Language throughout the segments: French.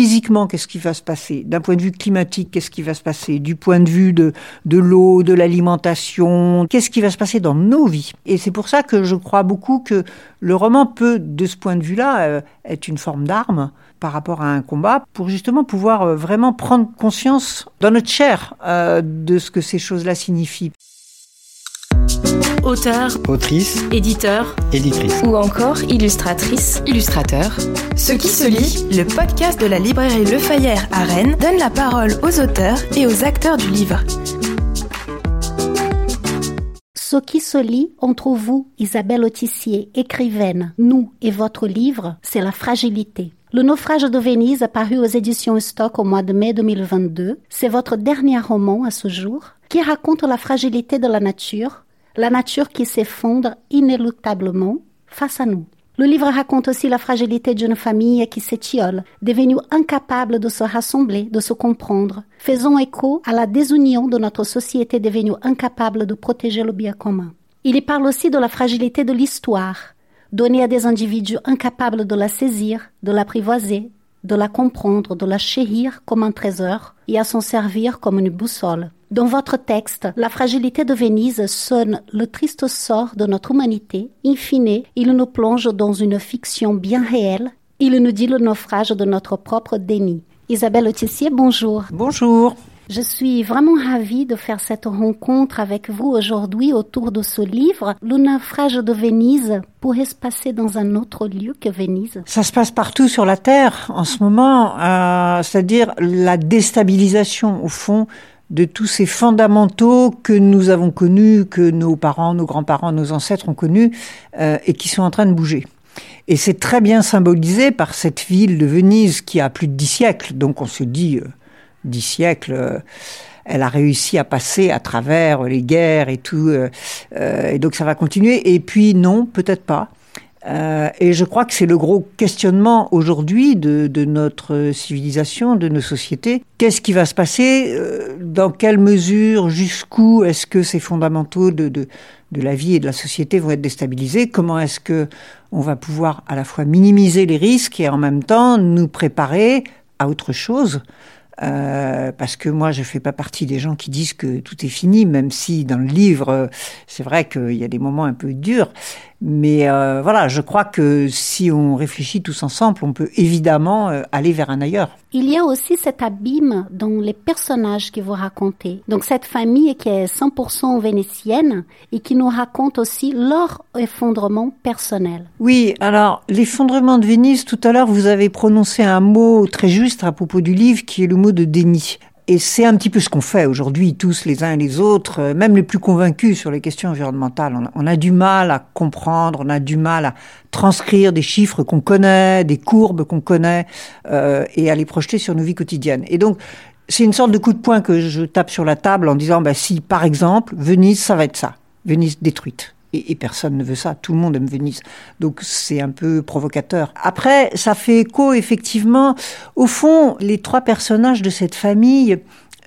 physiquement, qu'est-ce qui va se passer? D'un point de vue climatique, qu'est-ce qui va se passer? Du point de vue de, de l'eau, de l'alimentation, qu'est-ce qui va se passer dans nos vies? Et c'est pour ça que je crois beaucoup que le roman peut, de ce point de vue-là, euh, être une forme d'arme par rapport à un combat pour justement pouvoir euh, vraiment prendre conscience dans notre chair euh, de ce que ces choses-là signifient. Auteur, autrice, éditeur, éditrice. Ou encore illustratrice, illustrateur. Ce qui se lit, le podcast de la librairie Le Fayère à Rennes donne la parole aux auteurs et aux acteurs du livre. Ce qui se lit entre vous, Isabelle Autissier, écrivaine, nous et votre livre, c'est la fragilité. Le naufrage de Venise, paru aux éditions Stock au mois de mai 2022, c'est votre dernier roman à ce jour, qui raconte la fragilité de la nature, la nature qui s'effondre inéluctablement face à nous. Le livre raconte aussi la fragilité d'une famille qui s'étiole, devenue incapable de se rassembler, de se comprendre, faisant écho à la désunion de notre société devenue incapable de protéger le bien commun. Il y parle aussi de la fragilité de l'histoire, donnée à des individus incapables de la saisir, de l'apprivoiser, de la comprendre, de la chérir comme un trésor et à s'en servir comme une boussole. Dans votre texte, la fragilité de Venise sonne le triste sort de notre humanité. In fine, il nous plonge dans une fiction bien réelle. Il nous dit le naufrage de notre propre déni. Isabelle Autissier, bonjour. Bonjour. Je suis vraiment ravie de faire cette rencontre avec vous aujourd'hui autour de ce livre. Le naufrage de Venise pourrait se passer dans un autre lieu que Venise. Ça se passe partout sur la Terre en ce moment, euh, c'est-à-dire la déstabilisation au fond de tous ces fondamentaux que nous avons connus, que nos parents, nos grands-parents, nos ancêtres ont connus, euh, et qui sont en train de bouger. Et c'est très bien symbolisé par cette ville de Venise qui a plus de dix siècles. Donc on se dit, euh, dix siècles, euh, elle a réussi à passer à travers les guerres et tout. et donc ça va continuer. Et puis non, peut-être pas. Euh, et je crois que c'est le gros questionnement aujourd'hui de, de, notre civilisation, de nos sociétés. Qu'est-ce qui va se passer euh, Dans quelle mesure Jusqu'où est-ce que ces fondamentaux de, de, de, la vie et de la société vont être déstabilisés? Comment est-ce que on va pouvoir à la fois minimiser les risques et en même temps nous préparer à autre chose? Euh, parce que moi, je fais pas partie des gens qui disent que tout est fini, même si dans le livre, c'est vrai qu'il y a des moments un peu durs. Mais euh, voilà, je crois que si on réfléchit tous ensemble, on peut évidemment euh, aller vers un ailleurs. Il y a aussi cet abîme dans les personnages que vous racontez. Donc cette famille qui est 100% vénitienne et qui nous raconte aussi leur effondrement personnel. Oui, alors l'effondrement de Venise, tout à l'heure vous avez prononcé un mot très juste à propos du livre qui est le mot de déni. Et c'est un petit peu ce qu'on fait aujourd'hui, tous les uns et les autres, euh, même les plus convaincus sur les questions environnementales. On a, du mal à comprendre, on a du mal à transcrire des chiffres qu'on connaît, des courbes qu'on connaît, euh, et à les projeter sur nos vies quotidiennes. Et donc, c'est une sorte de coup de poing que je tape sur la table en disant, bah, si par exemple, Venise, ça va être ça, Venise détruite. Et, personne ne veut ça. Tout le monde aime Venise. Donc c'est un peu provocateur. Après, ça fait écho effectivement. Au fond, les trois personnages de cette famille,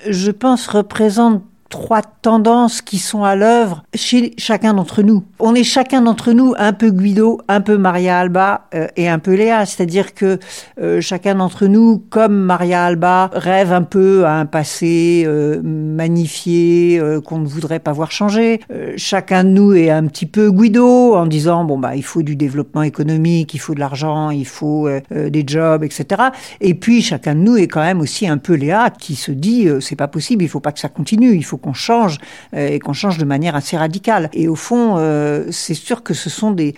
je pense, représentent trois tendances qui sont à l'œuvre chez chacun d'entre nous. On est chacun d'entre nous un peu Guido, un peu Maria Alba euh, et un peu Léa, c'est-à-dire que euh, chacun d'entre nous, comme Maria Alba, rêve un peu à un passé euh, magnifié qu'on ne voudrait pas voir changer. chacun de nous est un petit peu Guido en disant bon bah il faut du développement économique, il faut de l'argent, il faut des jobs, etc. Et puis chacun de nous est quand même aussi un peu Léa qui se dit c'est pas possible, il faut pas que ça continue, il faut qu'on change euh, et qu'on change de manière assez radicale. Et au fond, euh, c'est sûr que ce sont des,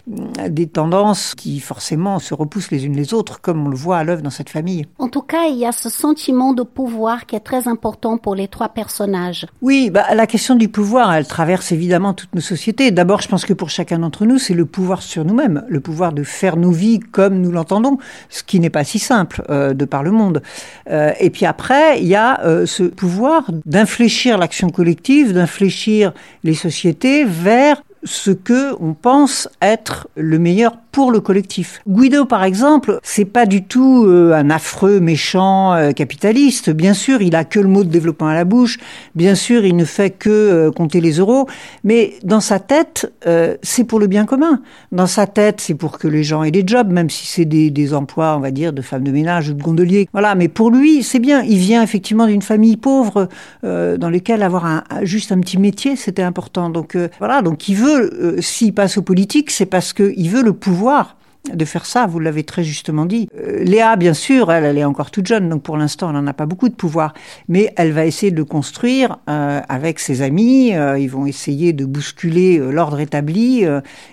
des tendances qui forcément se repoussent les unes les autres, comme on le voit à l'œuvre dans cette famille. En tout cas, il y a ce sentiment de pouvoir qui est très important pour les trois personnages. Oui, bah, la question du pouvoir, elle traverse évidemment toutes nos sociétés. D'abord, je pense que pour chacun d'entre nous, c'est le pouvoir sur nous-mêmes, le pouvoir de faire nos vies comme nous l'entendons, ce qui n'est pas si simple euh, de par le monde. Euh, et puis après, il y a euh, ce pouvoir d'infléchir l'action collective, d'infléchir les sociétés vers ce que on pense être le meilleur pour le collectif. Guido, par exemple, c'est pas du tout euh, un affreux, méchant euh, capitaliste. Bien sûr, il a que le mot de développement à la bouche. Bien sûr, il ne fait que euh, compter les euros. Mais dans sa tête, c'est pour le bien commun. Dans sa tête, c'est pour que les gens aient des jobs, même si c'est des, emplois, on va dire, de femmes de ménage ou de gondoliers. Voilà. Mais pour lui, c'est bien. Il vient effectivement d'une famille pauvre dans laquelle avoir juste un petit métier, c'était important. Donc voilà. Donc il veut, s'il passe aux politiques, c'est parce qu'il veut le pouvoir de faire ça, vous l'avez très justement dit. Euh, Léa, bien sûr, elle, est encore toute jeune, donc pour l'instant, elle n'en a pas beaucoup de pouvoir, mais elle va essayer de le construire euh, avec ses amis, euh, ils vont essayer de bousculer l'ordre établi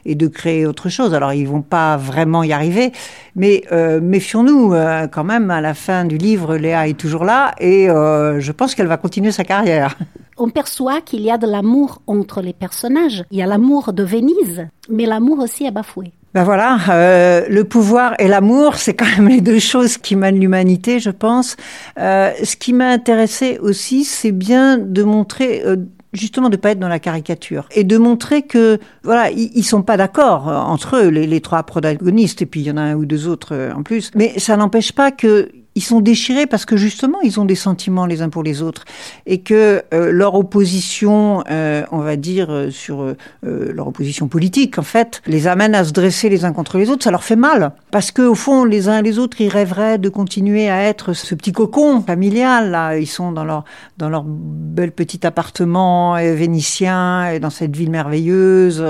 et de créer autre chose. Alors, ils vont pas vraiment y arriver, mais méfions-nous quand même, à la fin du livre, Léa est toujours là, et je pense qu'elle va continuer sa carrière. On perçoit qu'il y a de l'amour entre les personnages. Il y a l'amour de Venise, mais l'amour aussi est bafoué. Ben voilà, euh, le pouvoir et l'amour, c'est quand même les deux choses qui mènent l'humanité, je pense. Euh, ce qui m'a intéressé aussi, c'est bien de montrer. Euh, justement de pas être dans la caricature et de montrer que voilà ils, sont pas d'accord entre eux les, les, trois protagonistes et puis il y en a un ou deux autres en plus mais ça n'empêche pas que ils sont déchirés parce que justement ils ont des sentiments les uns pour les autres et que euh, leur opposition, euh, on va dire euh, sur leur opposition politique en fait, les amène à se dresser les uns contre les autres. Ça leur fait mal parce que au fond les uns et les autres ils rêveraient de continuer à être ce petit cocon familial là. Ils sont dans leur dans leur bel petit appartement vénitien et dans cette ville merveilleuse.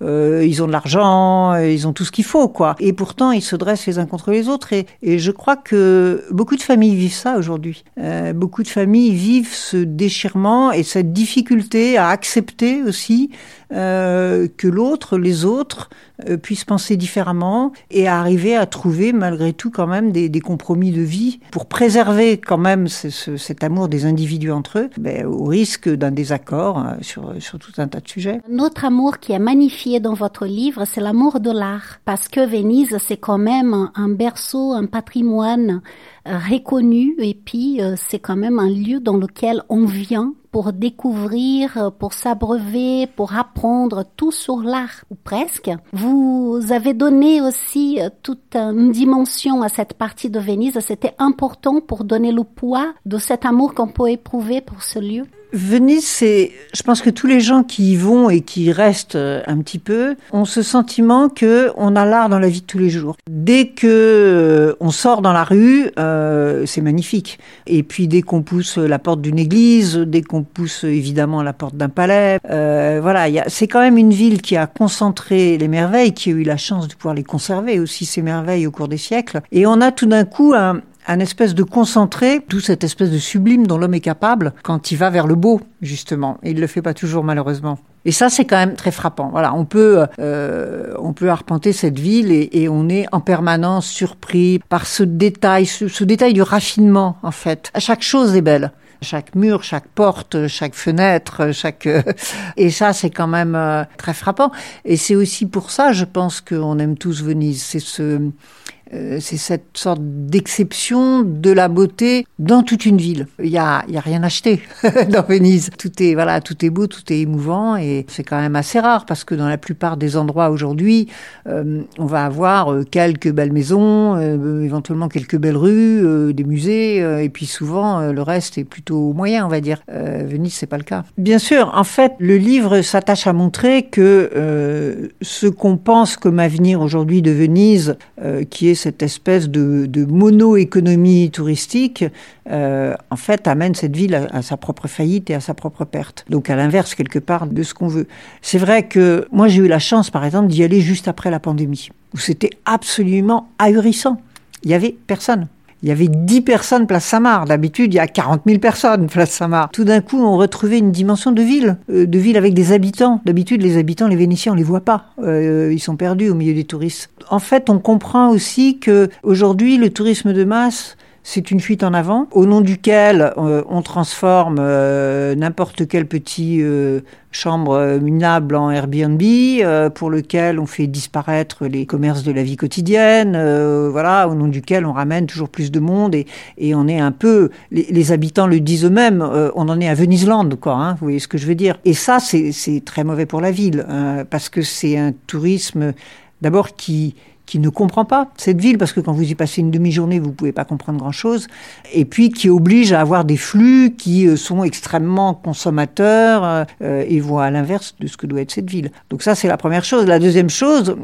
ils ont de l'argent, ils ont tout ce qu'il faut quoi. Et pourtant ils se dressent les uns contre les autres et, et je crois que beaucoup de familles vivent ça aujourd'hui. Euh, beaucoup de familles vivent ce déchirement et cette difficulté à accepter aussi euh, que l'autre, les autres, euh, puissent penser différemment et arriver à trouver malgré tout quand même des, des compromis de vie pour préserver quand même ce, ce, cet amour des individus entre eux, ben, au risque d'un désaccord euh, sur, sur tout un tas de sujets. Notre amour qui est magnifié dans votre livre, c'est l'amour de l'art, parce que Venise, c'est quand même un berceau, un patrimoine reconnu et puis c'est quand même un lieu dans lequel on vient pour découvrir, pour s'abreuver, pour apprendre tout sur l'art, ou presque. Vous avez donné aussi euh, toute une dimension à cette partie de Venise. C'était important pour donner le poids de cet amour qu'on peut éprouver pour ce lieu. Venise, c'est, je pense que tous les gens qui y vont et qui restent euh, un petit peu ont ce sentiment que on a l'art dans la vie de tous les jours. Dès que euh, on sort dans la rue, euh, c'est magnifique. Et puis dès qu'on pousse la porte d'une église, dès qu'on pousse évidemment la porte d'un palais, euh, voilà, c'est quand même une ville qui a concentré les merveilles, qui a eu la chance de pouvoir les conserver aussi ces merveilles au cours des siècles. Et on a tout d'un coup un, un espèce de concentré, tout cette espèce de sublime dont l'homme est capable quand il va vers le beau, justement. Et il le fait pas toujours, malheureusement. Et ça, c'est quand même très frappant. Voilà, on peut, euh, on peut arpenter cette ville et, et, on est en permanence surpris par ce détail, ce, ce détail du raffinement, en fait. Chaque chose est belle chaque mur, chaque porte, chaque fenêtre, chaque et ça c'est quand même euh, très frappant et c'est aussi pour ça je pense qu'on aime tous Venise, c'est ce euh, c'est cette sorte d'exception de la beauté dans toute une ville. Il y a, y a rien acheté dans Venise. Tout est voilà, tout est beau, tout est émouvant et c'est quand même assez rare parce que dans la plupart des endroits aujourd'hui, euh, on va avoir euh, quelques belles maisons, éventuellement quelques belles rues, des musées et puis souvent le reste est plutôt moyen, on va dire. Venise, c'est pas le cas. Bien sûr, en fait, le livre s'attache à montrer que ce qu'on pense comme avenir aujourd'hui de Venise, qui est cette espèce de, de mono-économie touristique, euh, en fait, amène cette ville à, à, sa propre faillite et à sa propre perte. Donc à l'inverse, quelque part, de ce qu'on veut. C'est vrai que moi, j'ai eu la chance, par exemple, d'y aller juste après la pandémie, où c'était absolument ahurissant. Il y avait personne. Il y avait 10 personnes place Samar. D'habitude, il y a 40 000 personnes place Samar. Tout d'un coup, on retrouvait une dimension de ville, euh, de ville avec des habitants. D'habitude, les habitants, les Vénitiens, on les voit pas. Euh, ils sont perdus au milieu des touristes. En fait, on comprend aussi que aujourd'hui, le tourisme de masse, c'est une fuite en avant, au nom duquel euh, on transforme euh, n'importe quelle petite euh, chambre minable en Airbnb, pour lequel on fait disparaître les commerces de la vie quotidienne, voilà, au nom duquel on ramène toujours plus de monde et, et on est un peu, les, habitants le disent eux-mêmes, on en est à Veniseland, quoi, hein, vous voyez ce que je veux dire. Et ça, c'est très mauvais pour la ville, parce que c'est un tourisme d'abord qui qui ne comprend pas cette ville, parce que quand vous y passez une demi-journée, vous pouvez pas comprendre grand-chose, et puis qui oblige à avoir des flux qui euh, sont extrêmement consommateurs euh, euh, et vont à l'inverse de ce que doit être cette ville. Donc ça, c'est la première chose. La deuxième chose,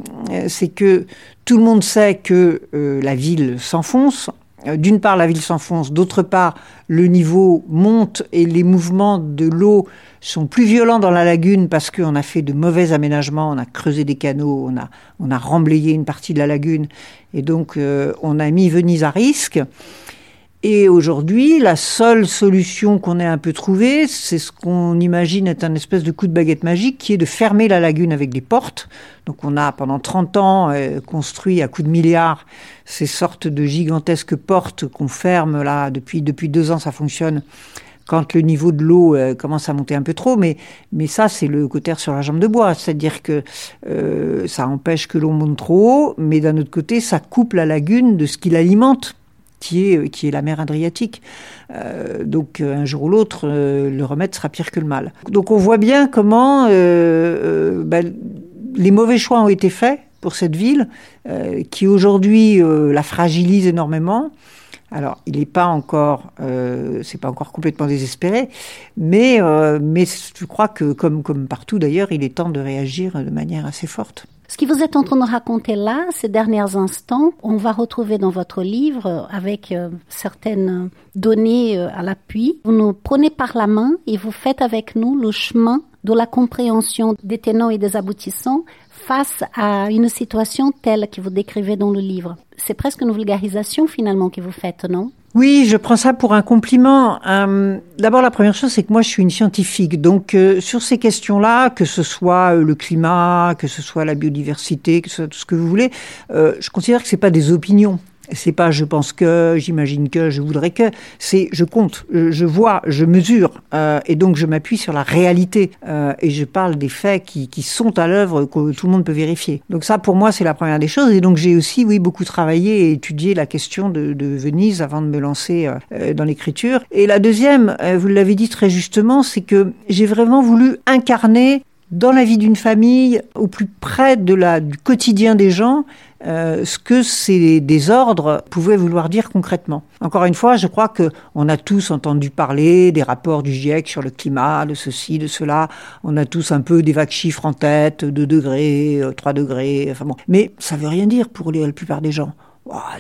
c'est que tout le monde sait que la ville s'enfonce. D'une part, la ville s'enfonce, d'autre part, le niveau monte et les mouvements de l'eau sont plus violents dans la lagune parce qu'on a fait de mauvais aménagements, on a creusé des canaux, on a, on a remblayé une partie de la lagune. Et donc euh, on a mis Venise à risque. Et aujourd'hui, la seule solution qu'on ait un peu trouvée, c'est ce qu'on imagine être un espèce de coup de baguette magique, qui est de fermer la lagune avec des portes. Donc on a pendant 30 ans euh, construit à coups de milliards ces sortes de gigantesques portes qu'on ferme là depuis depuis deux ans, ça fonctionne quand le niveau de l'eau euh, commence à monter un peu trop, mais, mais ça, c'est le côté sur la jambe de bois. C'est-à-dire que euh, ça empêche que l'eau monte trop haut, mais d'un autre côté, ça coupe la lagune de ce qui l'alimente. Qui est, qui est la mer Adriatique. Euh, donc un jour ou l'autre, le remède sera pire que le mal. Donc on voit bien comment ben, les mauvais choix ont été faits pour cette ville, qui aujourd'hui la fragilise énormément. Alors, il n'est pas encore, euh, c'est pas encore complètement désespéré, mais euh, je crois que comme partout d'ailleurs, il est temps de réagir de manière assez forte. Ce que vous êtes en train de raconter là, ces derniers instants, on va retrouver dans votre livre avec euh, certaines données euh, à l'appui. Vous nous prenez par la main et vous faites avec nous le chemin de la compréhension des tenants et des aboutissants face à une situation telle que vous décrivez dans le livre. C'est presque une vulgarisation finalement que vous faites, non? Oui, je prends ça pour un compliment. Euh, d'abord, la première chose, c'est que moi, je suis une scientifique. Donc, euh, sur ces questions-là, que ce soit euh, le climat, que ce soit la biodiversité, que ce soit tout ce que vous voulez, je considère que c'est pas des opinions. C'est pas je pense que, j'imagine que, je voudrais que. C'est je compte, je vois, je mesure, euh, et donc je m'appuie sur la réalité euh, et je parle des faits qui, qui sont à l'œuvre que tout le monde peut vérifier. Donc ça, pour moi, c'est la première des choses. Et donc j'ai aussi, oui, beaucoup travaillé et étudié la question de, de Venise avant de me lancer euh, dans l'écriture. Et la deuxième, vous l'avez dit très justement, c'est que j'ai vraiment voulu incarner dans la vie d'une famille, au plus près de la, du quotidien des gens, euh, ce que ces désordres pouvaient vouloir dire concrètement. Encore une fois, je crois que on a tous entendu parler des rapports du GIEC sur le climat, de ceci, de cela. On a tous un peu des vagues chiffres en tête, 2 degrés, 3 euh, degrés, enfin bon. Mais ça veut rien dire pour la plupart des gens.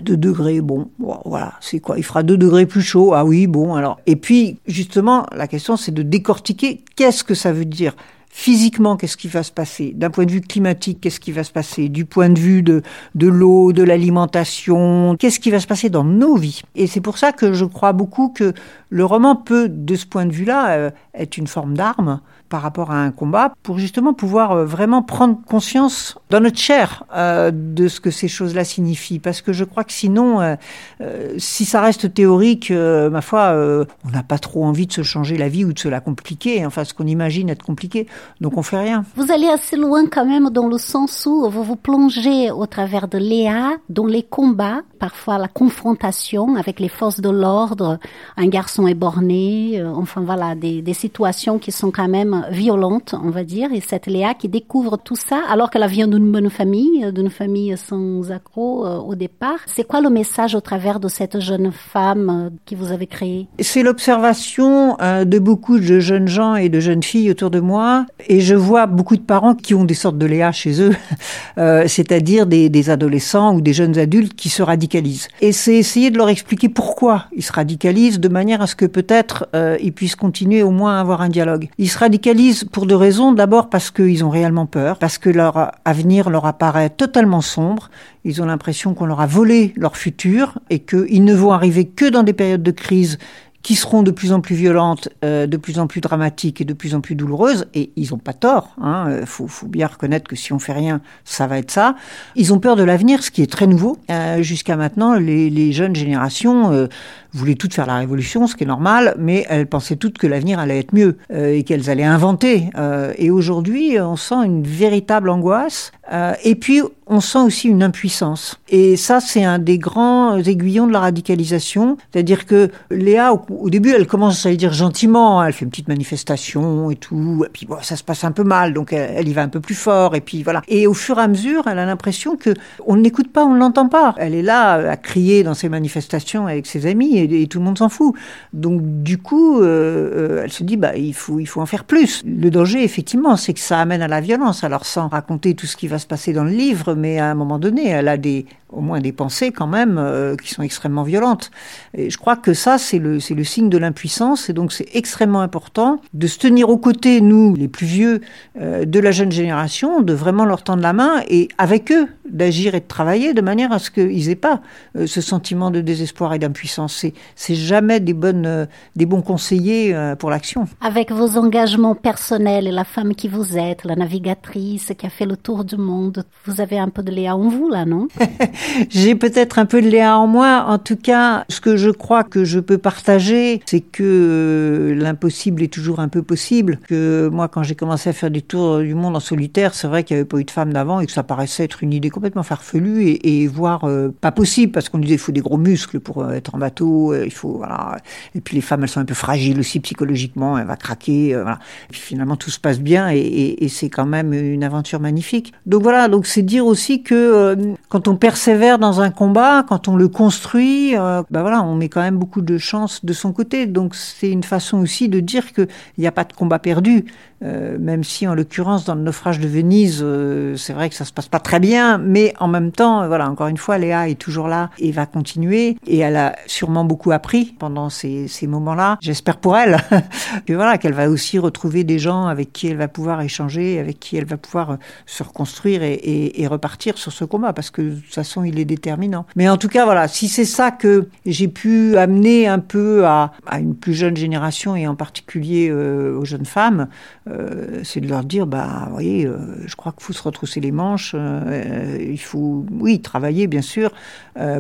2 degrés, bon, voilà, c'est quoi? Il fera 2 degrés plus chaud, ah oui, bon, alors. Et puis, justement, la question, c'est de décortiquer qu'est-ce que ça veut dire? Physiquement, qu'est-ce qui va se passer? D'un point de vue climatique, qu'est-ce qui va se passer? Du point de vue de, de l'eau, de l'alimentation, qu'est-ce qui va se passer dans nos vies? Et c'est pour ça que je crois beaucoup que le roman peut, de ce point de vue-là, euh, être une forme d'arme par rapport à un combat pour justement pouvoir euh, vraiment prendre conscience dans notre chair euh, de ce que ces choses-là signifient. Parce que je crois que sinon, si ça reste théorique, ma foi, on n'a pas trop envie de se changer la vie ou de se la compliquer, enfin ce qu'on imagine être compliqué. Donc on fait rien. Vous allez assez loin quand même dans le sens où vous vous plongez au travers de Léa dans les combats, parfois la confrontation avec les forces de l'ordre, un garçon est borné, enfin voilà, des, situations qui sont quand même violente, on va dire, et cette Léa qui découvre tout ça alors qu'elle vient d'une bonne famille, d'une famille sans accro euh, au départ. C'est quoi le message au travers de cette jeune femme euh, qui vous avez créée? C'est l'observation euh, de beaucoup de jeunes gens et de jeunes filles autour de moi, et je vois beaucoup de parents qui ont des sortes de Léa chez eux, c'est-à-dire des, des adolescents ou des jeunes adultes qui se radicalisent. Et c'est essayer de leur expliquer pourquoi ils se radicalisent de manière à ce que peut-être ils puissent continuer au moins à avoir un dialogue. Ils se radicalisent pour deux raisons. D'abord parce qu'ils ont réellement peur, parce que leur avenir leur apparaît totalement sombre. Ils ont l'impression qu'on leur a volé leur futur et qu'ils ne vont arriver que dans des périodes de crise qui seront de plus en plus violentes, euh, de plus en plus dramatiques et de plus en plus douloureuses. Et ils n'ont pas tort. Il hein. Euh, faut, bien reconnaître que si on fait rien, ça va être ça. Ils ont peur de l'avenir, ce qui est très nouveau. Euh, Jusqu'à maintenant, les, jeunes générations euh, voulaient toutes faire la révolution, ce qui est normal, mais elles pensaient toutes que l'avenir allait être mieux euh, et qu'elles allaient inventer. et aujourd'hui, on sent une véritable angoisse Euh, et puis, on sent aussi une impuissance. Et ça, c'est un des grands aiguillons de la radicalisation. C'est-à-dire que Léa, au, début, elle commence à dire gentiment, elle fait une petite manifestation et tout, et puis ça se passe un peu mal, donc elle, y va un peu plus fort, et puis voilà. Et au fur et à mesure, elle a l'impression que on ne l'écoute pas, on ne l'entend pas. Elle est là à crier dans ses manifestations avec ses amis, tout le monde s'en fout. Donc du coup, euh, euh, elle se dit, bah il faut, il faut en faire plus. Le danger, effectivement, c'est que ça amène à la violence. Alors sans raconter tout ce qui va se passer dans le livre, mais à un moment donné, elle a des, au moins des pensées quand même euh, qui sont extrêmement violentes. Et je crois que ça, c'est le, c'est le signe de l'impuissance, et donc c'est extrêmement important de se tenir aux côtés, nous, les plus vieux, euh, de la jeune génération, de vraiment leur tendre la main, et avec eux, d'agir et de travailler de manière à ce qu'ils n'aient pas euh, ce sentiment de désespoir et d'impuissance. C'est, c'est jamais des, bonnes, des bons conseillers pour l'action. Avec vos engagements personnels et la femme qui vous êtes, la navigatrice qui a fait le tour du monde, vous avez un peu de Léa en vous, là, non? J'ai peut-être un peu de Léa en moi. En tout cas, ce que je crois que je peux partager, c'est que euh, l'impossible est toujours un peu possible. Que moi, quand j'ai commencé à faire des tours du monde en solitaire, c'est vrai qu'il n'y avait pas eu de femmes d'avant et que ça paraissait être une idée complètement farfelue et, voire euh, pas possible parce qu'on disait il faut des gros muscles pour euh, être en bateau, il faut voilà. Et puis les femmes, elles sont un peu fragiles aussi psychologiquement, elle va craquer, voilà. Et puis finalement tout se passe bien et, c'est quand même une aventure magnifique. Donc voilà, donc c'est dire aussi que quand on perçoit sévère dans un combat, quand on le construit, bah voilà, on met quand même beaucoup de chance de son côté. Donc c'est une façon aussi de dire qu'il n'y a pas de combat perdu. Euh, même si en l'occurrence dans le naufrage de Venise, euh, c'est vrai que ça se passe pas très bien, mais en même temps, euh, voilà, encore une fois, Léa est toujours là et va continuer, et elle a sûrement beaucoup appris pendant ces, ces moments-là. J'espère pour elle que voilà qu'elle va aussi retrouver des gens avec qui elle va pouvoir échanger, avec qui elle va pouvoir se reconstruire et, et, et repartir sur ce combat, parce que de toute façon, il est déterminant. Mais en tout cas, voilà, si c'est ça que j'ai pu amener un peu à, à, une plus jeune génération et en particulier aux jeunes femmes. Euh, c'est de leur dire, bah, vous voyez, euh, je crois qu'il faut se retrousser les manches, euh, il faut, oui, travailler bien sûr,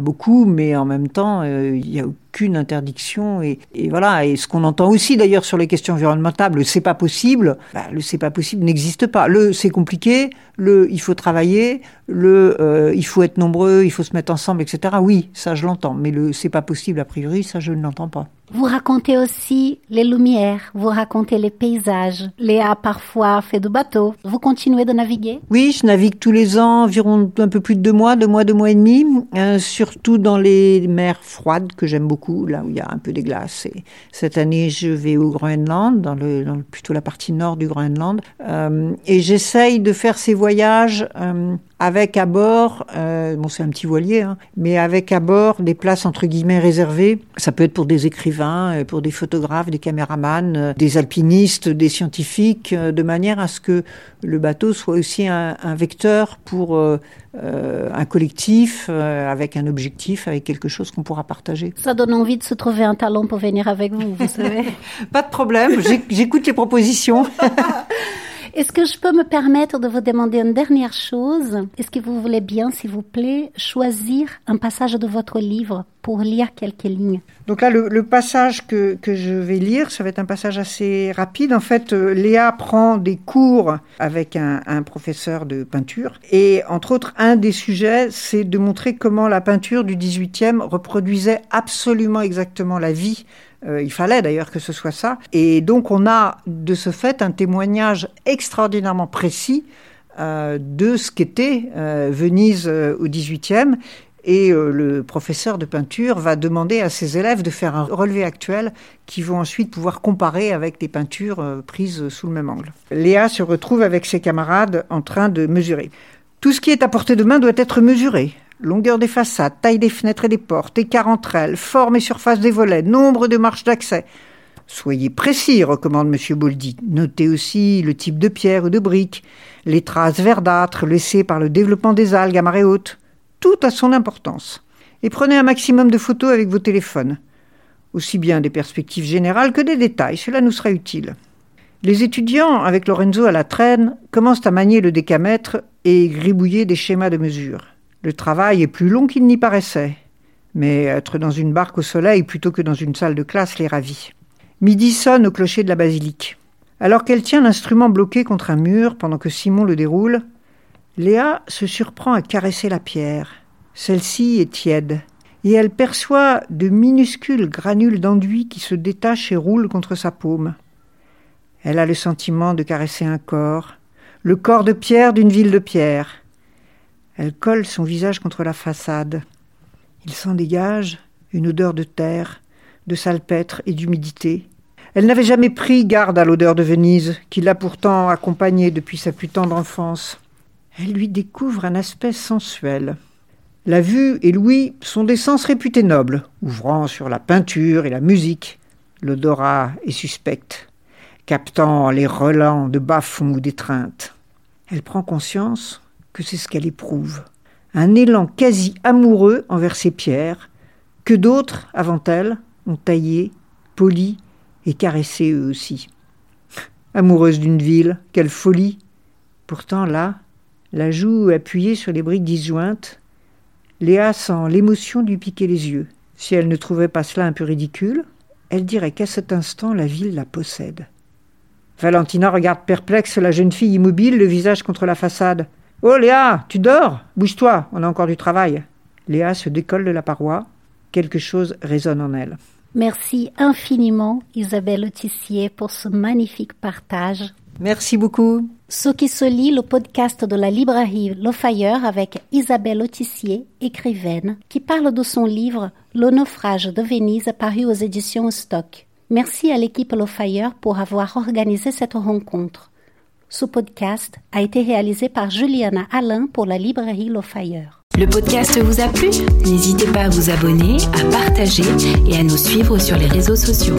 beaucoup, mais en même temps, il y a aucune interdiction et, et, voilà. Et ce qu'on entend aussi d'ailleurs sur les questions environnementales, le c'est pas possible, bah, le c'est pas possible n'existe pas. Le c'est compliqué, le il faut travailler, le il faut être nombreux, il faut se mettre ensemble, etc. Oui, ça je l'entends, mais le c'est pas possible a priori, ça je ne l'entends pas. Vous racontez aussi les lumières, vous racontez les paysages. Léa parfois fait du bateau. Vous continuez de naviguer? Oui, je navigue tous les ans environ un peu plus de deux mois, deux mois, deux mois et demi, euh, surtout dans les mers froides que j'aime beaucoup, là où il y a un peu des glaces. Et cette année, je vais au Groenland, dans, le, plutôt la partie nord du Groenland, euh, et j'essaye de faire ces voyages euh, avec à bord, euh, bon c'est un petit voilier, hein, mais avec à bord des places entre guillemets réservées. Ça peut être pour des écrivains, euh, pour des photographes, des caméramans, euh, des alpinistes, des scientifiques, de manière à ce que le bateau soit aussi un, un vecteur pour euh, un collectif, euh, avec un objectif, avec quelque chose qu'on pourra partager. Ça donne envie de se trouver un talent pour venir avec vous, vous savez. Pas de problème, j'écoute les propositions. Est-ce que je peux me permettre de vous demander une dernière chose? Est-ce que vous voulez bien, s'il vous plaît, choisir un passage de votre livre pour lire quelques lignes? Donc là, le, passage que, que, je vais lire, ça va être un passage assez rapide. En fait, euh, Léa prend des cours avec un, un professeur de peinture. Et entre autres, un des sujets, c'est de montrer comment la peinture du 18e reproduisait absolument exactement la vie euh, il fallait d'ailleurs que ce soit ça. Et donc on a de ce fait un témoignage extraordinairement précis euh, de ce qu'était euh, Venise au XVIIIe. Et le professeur de peinture va demander à ses élèves de faire un relevé actuel qui vont ensuite pouvoir comparer avec des peintures prises sous le même angle. Léa se retrouve avec ses camarades en train de mesurer. Tout ce qui est à portée de main doit être mesuré. Longueur des façades, taille des fenêtres et des portes, écart entre elles, forme et surface des volets, nombre de marches d'accès. Soyez précis, recommande M. Boldy. Notez aussi le type de pierre ou de brique, les traces verdâtres laissées par le développement des algues à marée haute. Tout a son importance. Et prenez un maximum de photos avec vos téléphones. Aussi bien des perspectives générales que des détails, cela nous sera utile. Les étudiants, avec Lorenzo à la traîne, commencent à manier le décamètre et gribouiller des schémas de mesure. Le travail est plus long qu'il n'y paraissait, mais être dans une barque au soleil plutôt que dans une salle de classe les ravit. Midi sonne au clocher de la basilique. Alors qu'elle tient l'instrument bloqué contre un mur pendant que Simon le déroule, Léa se surprend à caresser la pierre. Celle-ci est tiède, et elle perçoit de minuscules granules d'enduit qui se détachent et roulent contre sa paume. Elle a le sentiment de caresser un corps, le corps de pierre d'une ville de pierre. Elle colle son visage contre la façade. Il s'en dégage une odeur de terre, de salpêtre et d'humidité. Elle n'avait jamais pris garde à l'odeur de Venise, qui l'a pourtant accompagnée depuis sa plus tendre enfance. Elle lui découvre un aspect sensuel. La vue et l'ouïe sont des sens réputés nobles, ouvrant sur la peinture et la musique. L'odorat est suspecte, captant les relents de bas-fond ou d'étreinte. Elle prend conscience que c'est ce qu'elle éprouve. Un élan quasi amoureux envers ces pierres, que d'autres, avant elle, ont taillé, poli et caressé eux aussi. Amoureuse d'une ville, quelle folie Pourtant là, la joue appuyée sur les briques disjointes, Léa sent l'émotion lui piquer les yeux. Si elle ne trouvait pas cela un peu ridicule, elle dirait qu'à cet instant la ville la possède. Valentina regarde perplexe la jeune fille immobile, le visage contre la façade. Oh Léa, tu dors? Bouge-toi, on a encore du travail. Léa se décolle de la paroi. Quelque chose résonne en elle. Merci infiniment Isabelle Autissier pour ce magnifique partage. Merci beaucoup. Ce qui se lit, le podcast de la librairie Le Fayeur avec Isabelle Autissier, écrivaine, qui parle de son livre Le naufrage de Venise paru aux éditions Stock. Merci à l'équipe Le Fayeur pour avoir organisé cette rencontre. Ce podcast a été réalisé par Juliana Alain pour la librairie Fayeur. Le podcast vous a plu? N'hésitez pas à vous abonner, à partager et à nous suivre sur les réseaux sociaux.